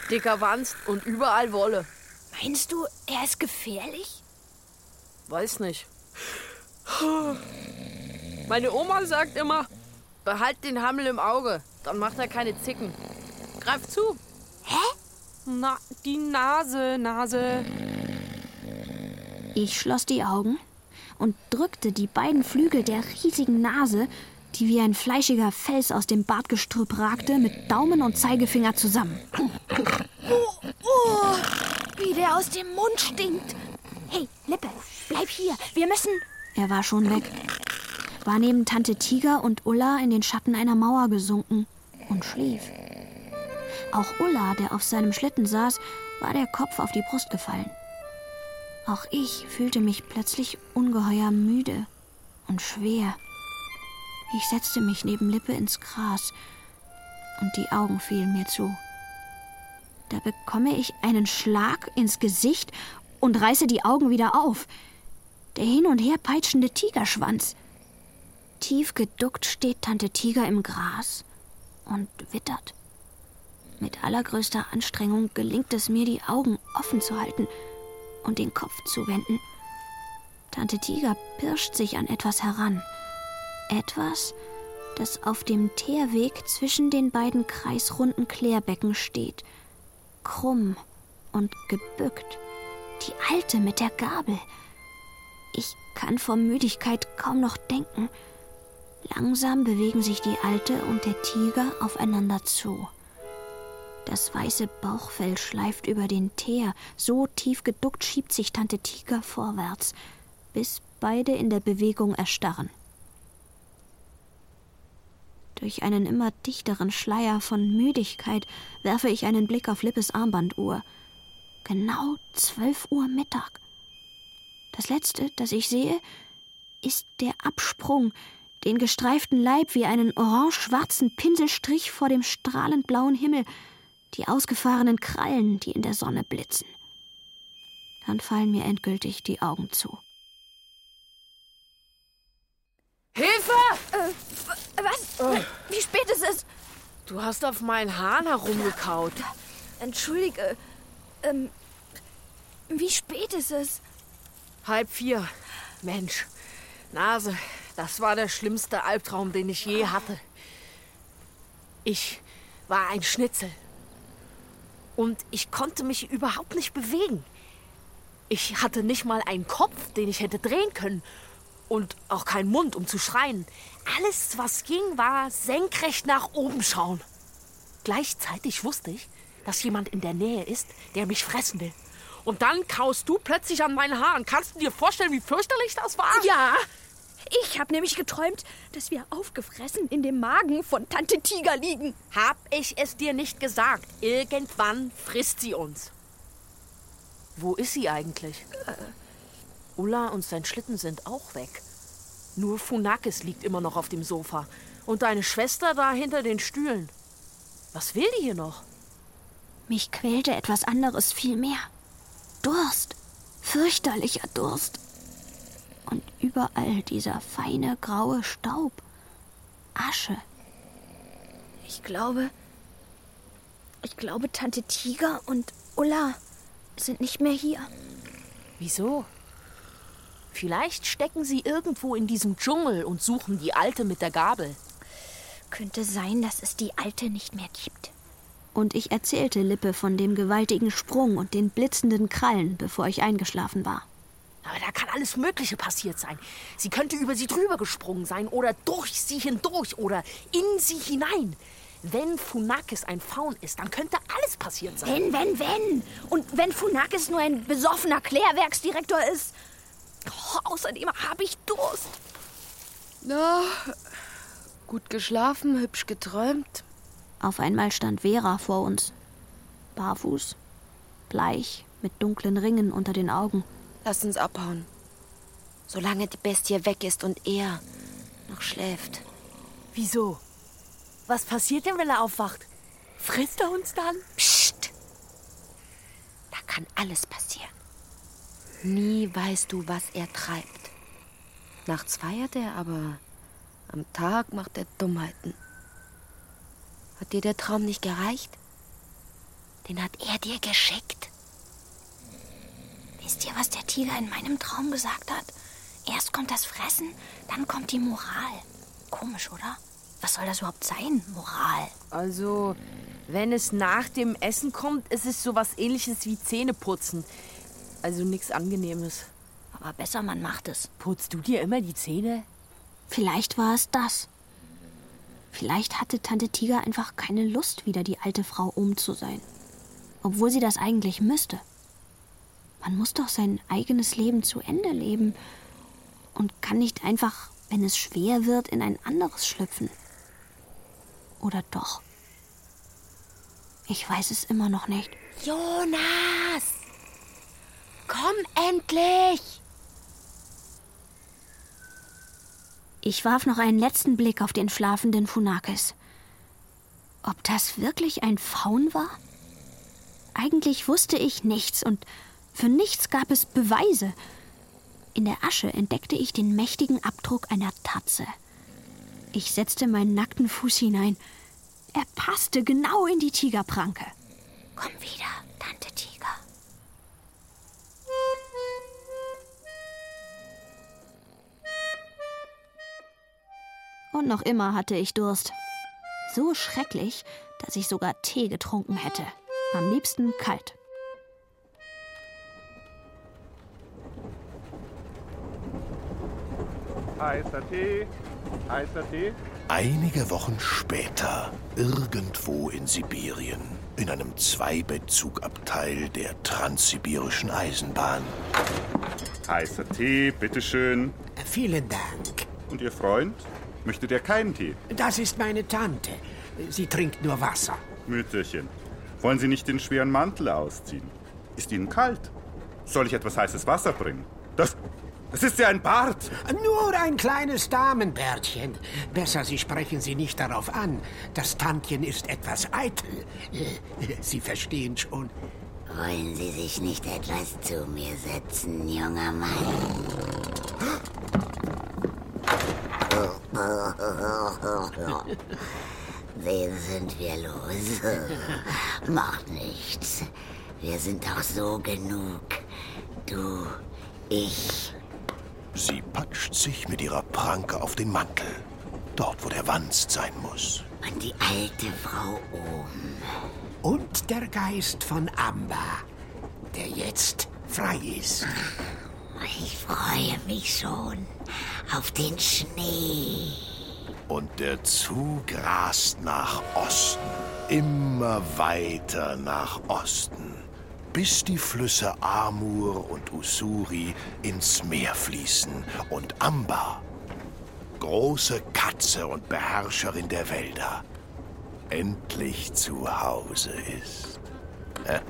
dicker Wanst und überall Wolle. Meinst du, er ist gefährlich? Weiß nicht. *sighs* *sighs* Meine Oma sagt immer, behalt den Hammel im Auge, dann macht er keine Zicken. Greif zu. Hä? Na, die Nase, Nase. Ich schloss die Augen und drückte die beiden Flügel der riesigen Nase, die wie ein fleischiger Fels aus dem Bartgestrüpp ragte, mit Daumen und Zeigefinger zusammen. Oh, oh, wie der aus dem Mund stinkt. Hey, Lippe, bleib hier. Wir müssen. Er war schon weg. War neben Tante Tiger und Ulla in den Schatten einer Mauer gesunken und schlief. Auch Ulla, der auf seinem Schlitten saß, war der Kopf auf die Brust gefallen. Auch ich fühlte mich plötzlich ungeheuer müde und schwer. Ich setzte mich neben Lippe ins Gras und die Augen fielen mir zu. Da bekomme ich einen Schlag ins Gesicht und reiße die Augen wieder auf. Der hin und her peitschende Tigerschwanz. Tief geduckt steht Tante Tiger im Gras und wittert. Mit allergrößter Anstrengung gelingt es mir, die Augen offen zu halten und den Kopf zu wenden. Tante Tiger pirscht sich an etwas heran. Etwas, das auf dem Teerweg zwischen den beiden kreisrunden Klärbecken steht. Krumm und gebückt. Die Alte mit der Gabel. Ich kann vor Müdigkeit kaum noch denken. Langsam bewegen sich die Alte und der Tiger aufeinander zu. Das weiße Bauchfell schleift über den Teer. So tief geduckt schiebt sich Tante Tiger vorwärts, bis beide in der Bewegung erstarren. Durch einen immer dichteren Schleier von Müdigkeit werfe ich einen Blick auf Lippes Armbanduhr. Genau zwölf Uhr Mittag. Das letzte, das ich sehe, ist der Absprung, den gestreiften Leib wie einen orange-schwarzen Pinselstrich vor dem strahlend blauen Himmel, die ausgefahrenen Krallen, die in der Sonne blitzen. Dann fallen mir endgültig die Augen zu. Hilfe! Äh, was? Oh. Wie spät ist es? Du hast auf meinen Hahn herumgekaut. Entschuldige. Ähm, wie spät ist es? Halb vier. Mensch, Nase, das war der schlimmste Albtraum, den ich je hatte. Ich war ein Schnitzel. Und ich konnte mich überhaupt nicht bewegen. Ich hatte nicht mal einen Kopf, den ich hätte drehen können. Und auch keinen Mund, um zu schreien. Alles, was ging, war senkrecht nach oben schauen. Gleichzeitig wusste ich, dass jemand in der Nähe ist, der mich fressen will. Und dann kaust du plötzlich an meinen Haaren. Kannst du dir vorstellen, wie fürchterlich das war? Ja. Ich habe nämlich geträumt, dass wir aufgefressen in dem Magen von Tante Tiger liegen. Hab ich es dir nicht gesagt? Irgendwann frisst sie uns. Wo ist sie eigentlich? Ulla und sein Schlitten sind auch weg. Nur Funakis liegt immer noch auf dem Sofa. Und deine Schwester da hinter den Stühlen. Was will die hier noch? Mich quälte etwas anderes viel mehr. Durst. Fürchterlicher Durst. Und überall dieser feine graue Staub. Asche. Ich glaube. Ich glaube, Tante Tiger und Ulla sind nicht mehr hier. Wieso? Vielleicht stecken sie irgendwo in diesem Dschungel und suchen die Alte mit der Gabel. Könnte sein, dass es die Alte nicht mehr gibt. Und ich erzählte Lippe von dem gewaltigen Sprung und den blitzenden Krallen, bevor ich eingeschlafen war. Aber da kann alles Mögliche passiert sein. Sie könnte über sie drüber gesprungen sein oder durch sie hindurch oder in sie hinein. Wenn Funakis ein Faun ist, dann könnte alles passiert sein. Wenn, wenn, wenn. Und wenn Funakis nur ein besoffener Klärwerksdirektor ist. Oh, außerdem habe ich Durst. Na, gut geschlafen, hübsch geträumt. Auf einmal stand Vera vor uns. Barfuß, bleich, mit dunklen Ringen unter den Augen. Lass uns abhauen. Solange die Bestie weg ist und er noch schläft. Wieso? Was passiert denn, wenn er aufwacht? Frisst er uns dann? Psst! Da kann alles passieren. Nie weißt du, was er treibt. Nachts feiert er, aber am Tag macht er Dummheiten. Hat dir der Traum nicht gereicht? Den hat er dir geschickt. Wisst ihr, was der Tiger in meinem Traum gesagt hat? Erst kommt das Fressen, dann kommt die Moral. Komisch, oder? Was soll das überhaupt sein, Moral? Also, wenn es nach dem Essen kommt, ist es sowas ähnliches wie Zähneputzen. Also nichts Angenehmes. Aber besser, man macht es. Putzt du dir immer die Zähne? Vielleicht war es das. Vielleicht hatte Tante Tiger einfach keine Lust, wieder die alte Frau um zu sein. Obwohl sie das eigentlich müsste. Man muss doch sein eigenes Leben zu Ende leben und kann nicht einfach, wenn es schwer wird, in ein anderes schlüpfen. Oder doch? Ich weiß es immer noch nicht. Jonas! Komm endlich! Ich warf noch einen letzten Blick auf den schlafenden Funakis. Ob das wirklich ein Faun war? Eigentlich wusste ich nichts und für nichts gab es Beweise. In der Asche entdeckte ich den mächtigen Abdruck einer Tatze. Ich setzte meinen nackten Fuß hinein. Er passte genau in die Tigerpranke. Komm wieder, Tante Tiger. Und noch immer hatte ich Durst. So schrecklich, dass ich sogar Tee getrunken hätte. Am liebsten kalt. Heißer Tee, heißer Tee. Einige Wochen später, irgendwo in Sibirien, in einem Zweibettzugabteil der Transsibirischen Eisenbahn. Heißer Tee, bitteschön. Vielen Dank. Und Ihr Freund? Möchte der keinen Tee? Das ist meine Tante. Sie trinkt nur Wasser. Mütterchen, wollen Sie nicht den schweren Mantel ausziehen? Ist Ihnen kalt? Soll ich etwas heißes Wasser bringen? Das, das ist ja ein Bart. Nur ein kleines Damenbärtchen. Besser, Sie sprechen sie nicht darauf an. Das Tantchen ist etwas eitel. *laughs* Sie verstehen schon. Wollen Sie sich nicht etwas zu mir setzen, junger Mann? Wen sind wir los? Macht nichts. Wir sind doch so genug. Du, ich. Sie patscht sich mit ihrer Pranke auf den Mantel. Dort, wo der Wanst sein muss. Und die alte Frau oben. Und der Geist von Amber, der jetzt frei ist. Ich freue mich schon auf den Schnee. Und der Zug rast nach Osten, immer weiter nach Osten, bis die Flüsse Amur und Usuri ins Meer fließen und Amber große Katze und Beherrscherin der Wälder endlich zu Hause ist. *laughs*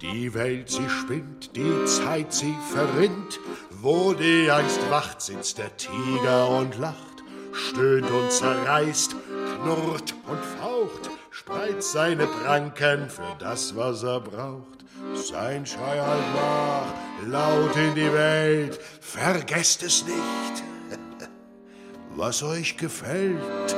Die Welt, sie spinnt, die Zeit, sie verrinnt. Wo die Angst wacht, sitzt der Tiger und lacht, stöhnt und zerreißt, knurrt und faucht, spreizt seine Pranken für das, was er braucht. Sein Schrei halt nach, laut in die Welt, vergesst es nicht, *laughs* was euch gefällt.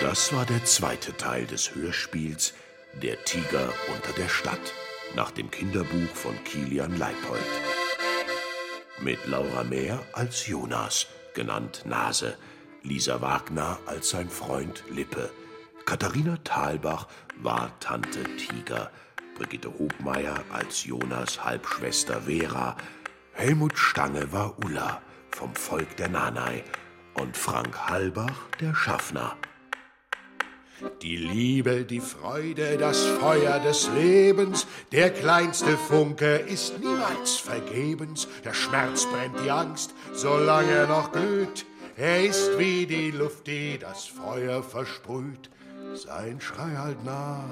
Das war der zweite Teil des Hörspiels Der Tiger unter der Stadt nach dem Kinderbuch von Kilian Leipold. Mit Laura Mehr als Jonas, genannt Nase, Lisa Wagner als sein Freund Lippe, Katharina Thalbach war Tante Tiger, Brigitte Hobmeier als Jonas Halbschwester Vera, Helmut Stange war Ulla vom Volk der Nanai. Und Frank Halbach der Schaffner. Die Liebe, die Freude, das Feuer des Lebens, der kleinste Funke ist niemals vergebens. Der Schmerz brennt die Angst, solange er noch glüht. Er ist wie die Luft, die das Feuer versprüht. Sein Schrei halt nach,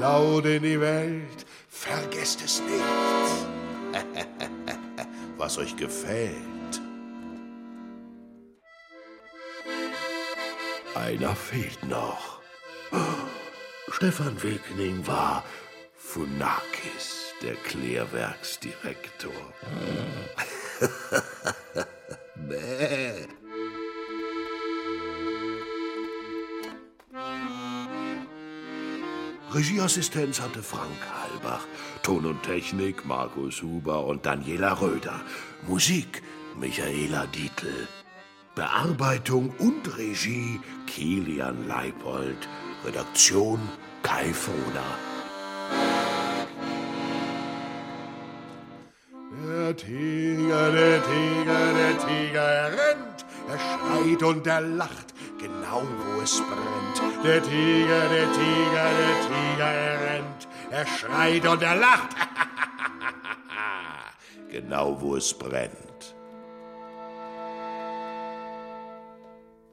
laut in die Welt, vergesst es nicht, *laughs* was euch gefällt. Einer fehlt noch. *gasps* Stefan Wegning war Funakis, der Klärwerksdirektor. *laughs* Bäh. Regieassistenz hatte Frank Halbach, Ton und Technik Markus Huber und Daniela Röder, Musik Michaela Dietl, Bearbeitung und Regie Kilian Leipold, Redaktion Kai Froder. Der Tiger, der Tiger, der Tiger, er rennt, er schreit und er lacht, genau wo es brennt. Der Tiger, der Tiger, der Tiger, er rennt, er schreit und er lacht. *laughs* genau wo es brennt.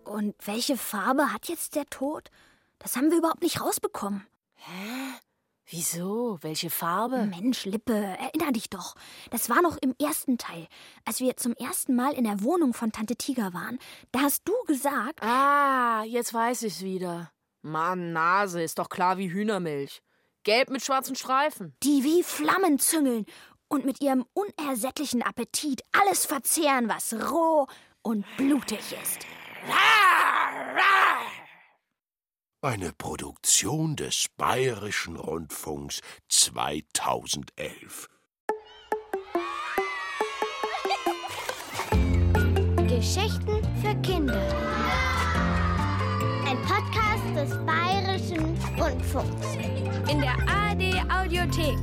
Und welche Farbe hat jetzt der Tod? Das haben wir überhaupt nicht rausbekommen. Hä? Wieso? Welche Farbe? Mensch, Lippe, erinner dich doch. Das war noch im ersten Teil, als wir zum ersten Mal in der Wohnung von Tante Tiger waren. Da hast du gesagt. Ah, jetzt weiß ich's wieder. Mann, Nase, ist doch klar wie Hühnermilch. Gelb mit schwarzen Streifen. Die wie Flammen züngeln und mit ihrem unersättlichen Appetit alles verzehren, was roh und blutig ist. Eine Produktion des Bayerischen Rundfunks 2011. Geschichten für Kinder. Ein Podcast des Bayerischen Rundfunks. In der ARD Audiothek.